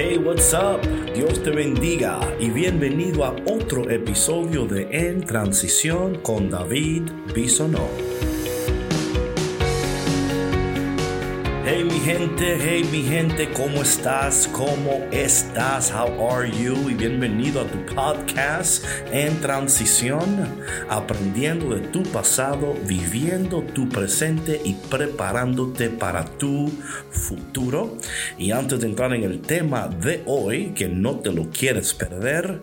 Hey, what's up? Dios te bendiga y bienvenido a otro episodio de En Transición con David Bisonó. Mi gente, hey mi gente, ¿cómo estás? ¿Cómo estás? How are you? Y bienvenido a tu podcast en transición, aprendiendo de tu pasado, viviendo tu presente y preparándote para tu futuro. Y antes de entrar en el tema de hoy, que no te lo quieres perder,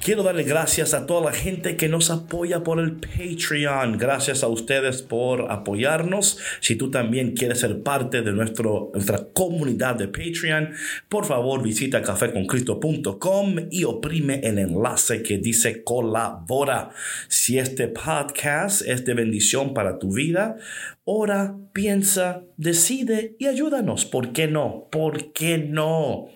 Quiero darle gracias a toda la gente que nos apoya por el Patreon. Gracias a ustedes por apoyarnos. Si tú también quieres ser parte de nuestro, nuestra comunidad de Patreon, por favor visita cafeconcristo.com y oprime el enlace que dice colabora. Si este podcast es de bendición para tu vida, ora, piensa, decide y ayúdanos. ¿Por qué no? ¿Por qué no?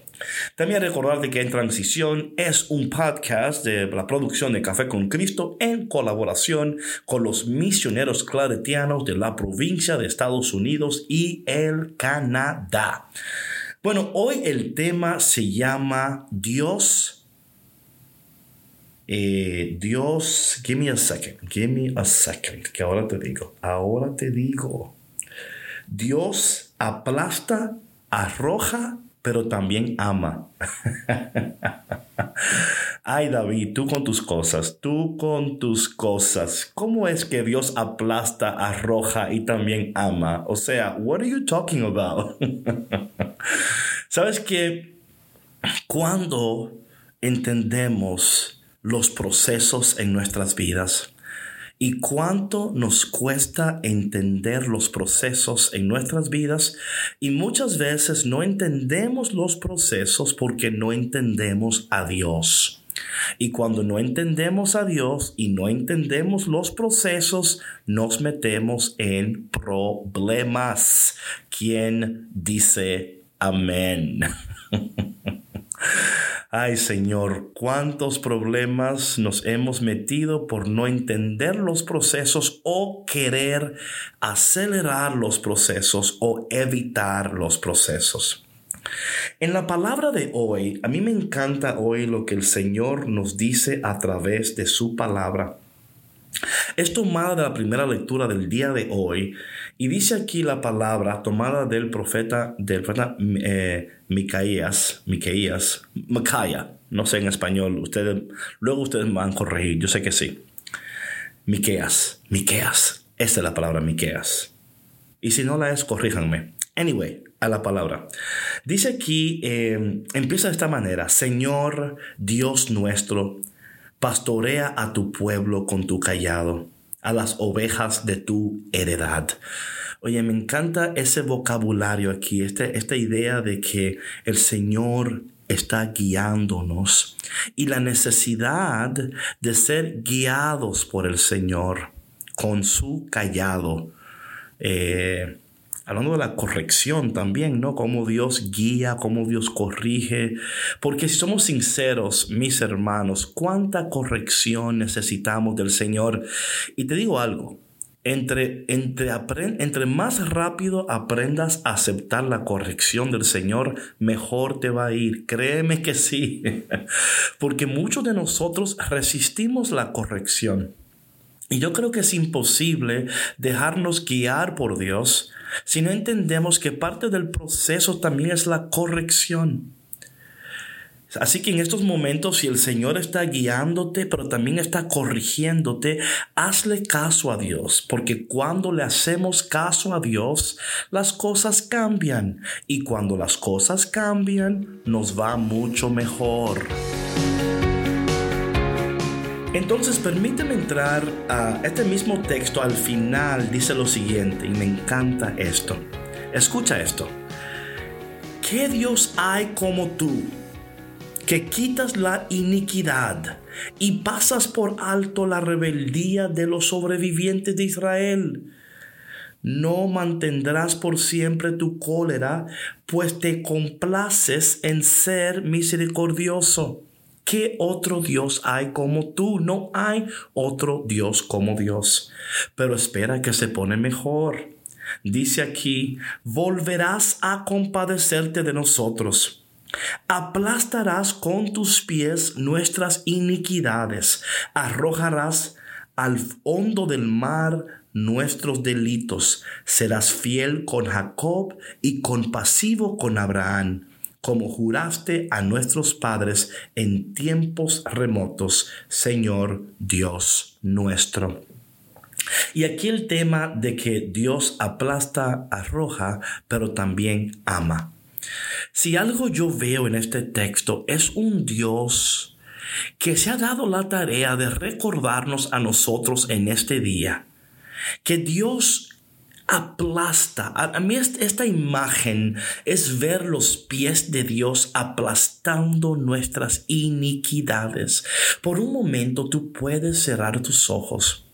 También recordarte que En Transición es un podcast de la producción de Café con Cristo en colaboración con los misioneros claretianos de la provincia de Estados Unidos y el Canadá. Bueno, hoy el tema se llama Dios. Eh, Dios, give me a second, give me a second, que ahora te digo, ahora te digo. Dios aplasta, arroja pero también ama. Ay David, tú con tus cosas, tú con tus cosas. ¿Cómo es que Dios aplasta, arroja y también ama? O sea, what are you talking about? Sabes que cuando entendemos los procesos en nuestras vidas, y cuánto nos cuesta entender los procesos en nuestras vidas y muchas veces no entendemos los procesos porque no entendemos a Dios. Y cuando no entendemos a Dios y no entendemos los procesos, nos metemos en problemas. ¿Quién dice amén? Ay Señor, cuántos problemas nos hemos metido por no entender los procesos o querer acelerar los procesos o evitar los procesos. En la palabra de hoy, a mí me encanta hoy lo que el Señor nos dice a través de su palabra. Es tomada de la primera lectura del día de hoy y dice aquí la palabra tomada del profeta, del profeta eh, Micaías, Micaías, Micaya, no sé en español, ustedes, luego ustedes me van a corregir, yo sé que sí. Miqueas, Miqueas, esa es la palabra Miqueas. Y si no la es, corríjanme. Anyway, a la palabra. Dice aquí, eh, empieza de esta manera, Señor Dios nuestro, pastorea a tu pueblo con tu callado, a las ovejas de tu heredad. Oye, me encanta ese vocabulario aquí, este, esta idea de que el Señor está guiándonos y la necesidad de ser guiados por el Señor con su callado. Eh, hablando de la corrección también, ¿no? Cómo Dios guía, cómo Dios corrige. Porque si somos sinceros, mis hermanos, cuánta corrección necesitamos del Señor. Y te digo algo, entre, entre, entre más rápido aprendas a aceptar la corrección del Señor, mejor te va a ir. Créeme que sí. Porque muchos de nosotros resistimos la corrección. Y yo creo que es imposible dejarnos guiar por Dios si no entendemos que parte del proceso también es la corrección. Así que en estos momentos, si el Señor está guiándote, pero también está corrigiéndote, hazle caso a Dios, porque cuando le hacemos caso a Dios, las cosas cambian. Y cuando las cosas cambian, nos va mucho mejor. Entonces permíteme entrar a este mismo texto al final, dice lo siguiente, y me encanta esto. Escucha esto. ¿Qué Dios hay como tú? que quitas la iniquidad y pasas por alto la rebeldía de los sobrevivientes de Israel. No mantendrás por siempre tu cólera, pues te complaces en ser misericordioso. ¿Qué otro Dios hay como tú? No hay otro Dios como Dios. Pero espera que se pone mejor. Dice aquí, volverás a compadecerte de nosotros Aplastarás con tus pies nuestras iniquidades, arrojarás al hondo del mar nuestros delitos. Serás fiel con Jacob y compasivo con Abraham, como juraste a nuestros padres en tiempos remotos, Señor Dios nuestro. Y aquí el tema de que Dios aplasta, arroja, pero también ama. Si algo yo veo en este texto es un Dios que se ha dado la tarea de recordarnos a nosotros en este día que Dios aplasta. A, mí esta imagen es ver los pies de Dios aplastando nuestras iniquidades. Por un momento tú puedes cerrar tus ojos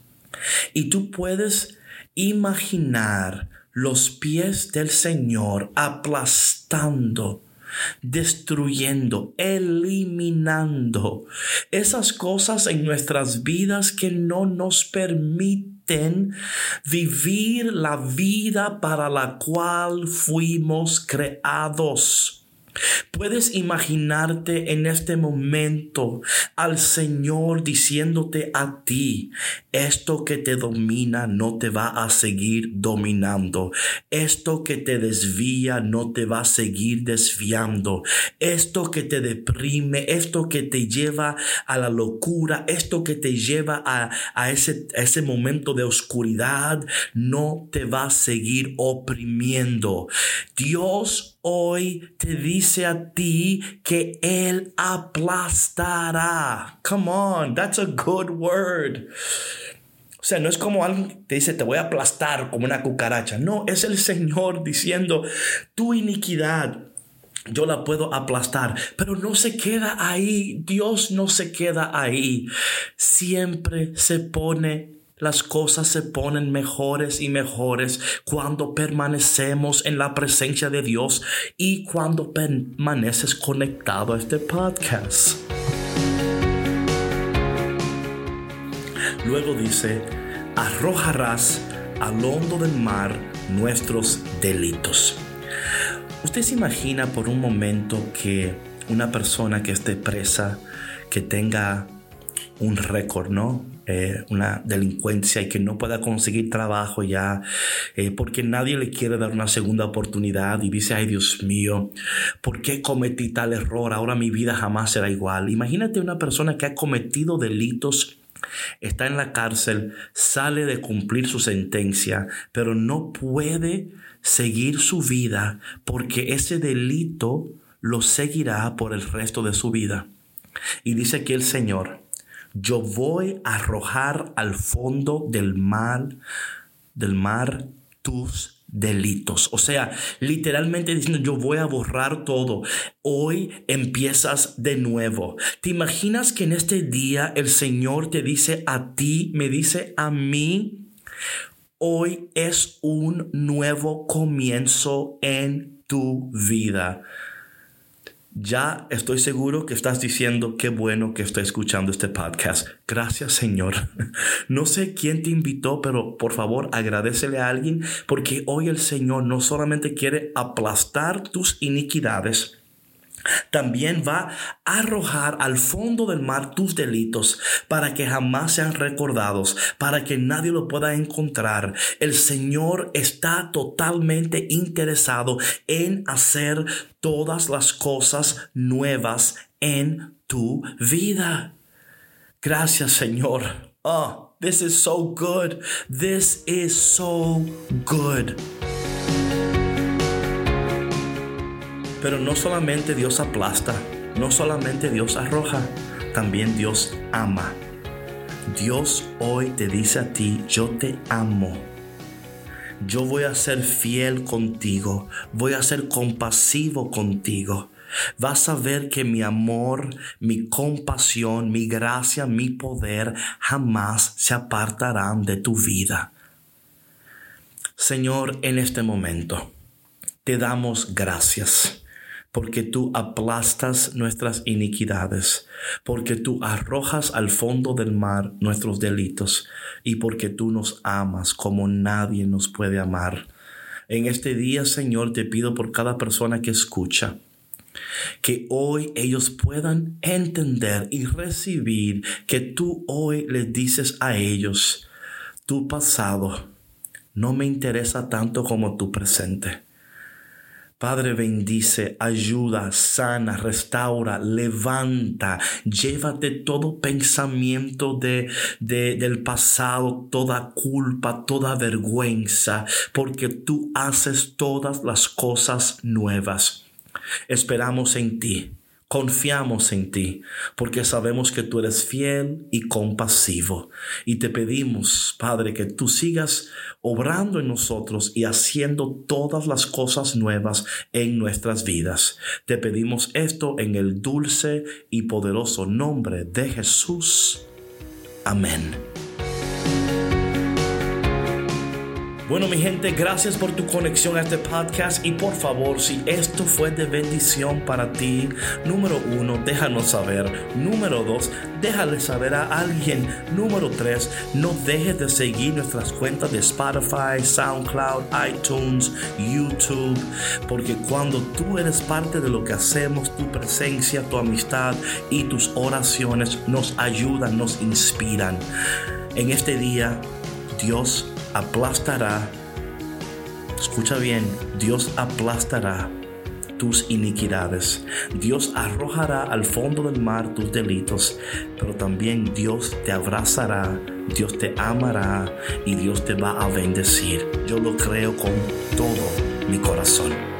y tú puedes imaginar los pies del Señor aplastando destruyendo, eliminando esas cosas en nuestras vidas que no nos permiten vivir la vida para la cual fuimos creados. Puedes imaginarte en este momento al Señor diciéndote a ti, esto que te domina no te va a seguir dominando. Esto que te desvía no te va a seguir desviando. Esto que te deprime, esto que te lleva a la locura, esto que te lleva a, ese, a ese momento de oscuridad, no te va a seguir oprimiendo. Dios hoy te dice a ti que Él aplastará. Come on, that's a good word. O sea, no es como alguien te dice, te voy a aplastar como una cucaracha. No, es el Señor diciendo, tu iniquidad yo la puedo aplastar, pero no se queda ahí. Dios no se queda ahí. Siempre se pone las cosas se ponen mejores y mejores cuando permanecemos en la presencia de Dios y cuando permaneces conectado a este podcast. Luego dice, arrojarás al hondo del mar nuestros delitos. Usted se imagina por un momento que una persona que esté presa, que tenga un récord, ¿no? Eh, una delincuencia y que no pueda conseguir trabajo ya, eh, porque nadie le quiere dar una segunda oportunidad y dice, ay Dios mío, ¿por qué cometí tal error? Ahora mi vida jamás será igual. Imagínate una persona que ha cometido delitos está en la cárcel, sale de cumplir su sentencia, pero no puede seguir su vida porque ese delito lo seguirá por el resto de su vida. Y dice aquí el Señor, yo voy a arrojar al fondo del mar, del mar tus delitos. O sea, literalmente diciendo, yo voy a borrar todo. Hoy empiezas de nuevo. ¿Te imaginas que en este día el Señor te dice a ti, me dice a mí, hoy es un nuevo comienzo en tu vida? Ya estoy seguro que estás diciendo qué bueno que estoy escuchando este podcast. Gracias Señor. No sé quién te invitó, pero por favor agradecele a alguien porque hoy el Señor no solamente quiere aplastar tus iniquidades, también va a arrojar al fondo del mar tus delitos para que jamás sean recordados, para que nadie lo pueda encontrar. El Señor está totalmente interesado en hacer todas las cosas nuevas en tu vida. Gracias Señor. Oh, this is so good. This is so good. Pero no solamente Dios aplasta, no solamente Dios arroja, también Dios ama. Dios hoy te dice a ti, yo te amo. Yo voy a ser fiel contigo, voy a ser compasivo contigo. Vas a ver que mi amor, mi compasión, mi gracia, mi poder jamás se apartarán de tu vida. Señor, en este momento te damos gracias porque tú aplastas nuestras iniquidades, porque tú arrojas al fondo del mar nuestros delitos y porque tú nos amas como nadie nos puede amar. En este día, Señor, te pido por cada persona que escucha, que hoy ellos puedan entender y recibir que tú hoy les dices a ellos, tu pasado no me interesa tanto como tu presente. Padre, bendice, ayuda, sana, restaura, levanta, llévate todo pensamiento de, de, del pasado, toda culpa, toda vergüenza, porque tú haces todas las cosas nuevas. Esperamos en ti. Confiamos en ti porque sabemos que tú eres fiel y compasivo. Y te pedimos, Padre, que tú sigas obrando en nosotros y haciendo todas las cosas nuevas en nuestras vidas. Te pedimos esto en el dulce y poderoso nombre de Jesús. Amén. Bueno, mi gente, gracias por tu conexión a este podcast y por favor, si esto fue de bendición para ti, número uno, déjanos saber. Número dos, déjale saber a alguien. Número tres, no dejes de seguir nuestras cuentas de Spotify, SoundCloud, iTunes, YouTube, porque cuando tú eres parte de lo que hacemos, tu presencia, tu amistad y tus oraciones nos ayudan, nos inspiran. En este día, Dios aplastará, escucha bien, Dios aplastará tus iniquidades. Dios arrojará al fondo del mar tus delitos, pero también Dios te abrazará, Dios te amará y Dios te va a bendecir. Yo lo creo con todo mi corazón.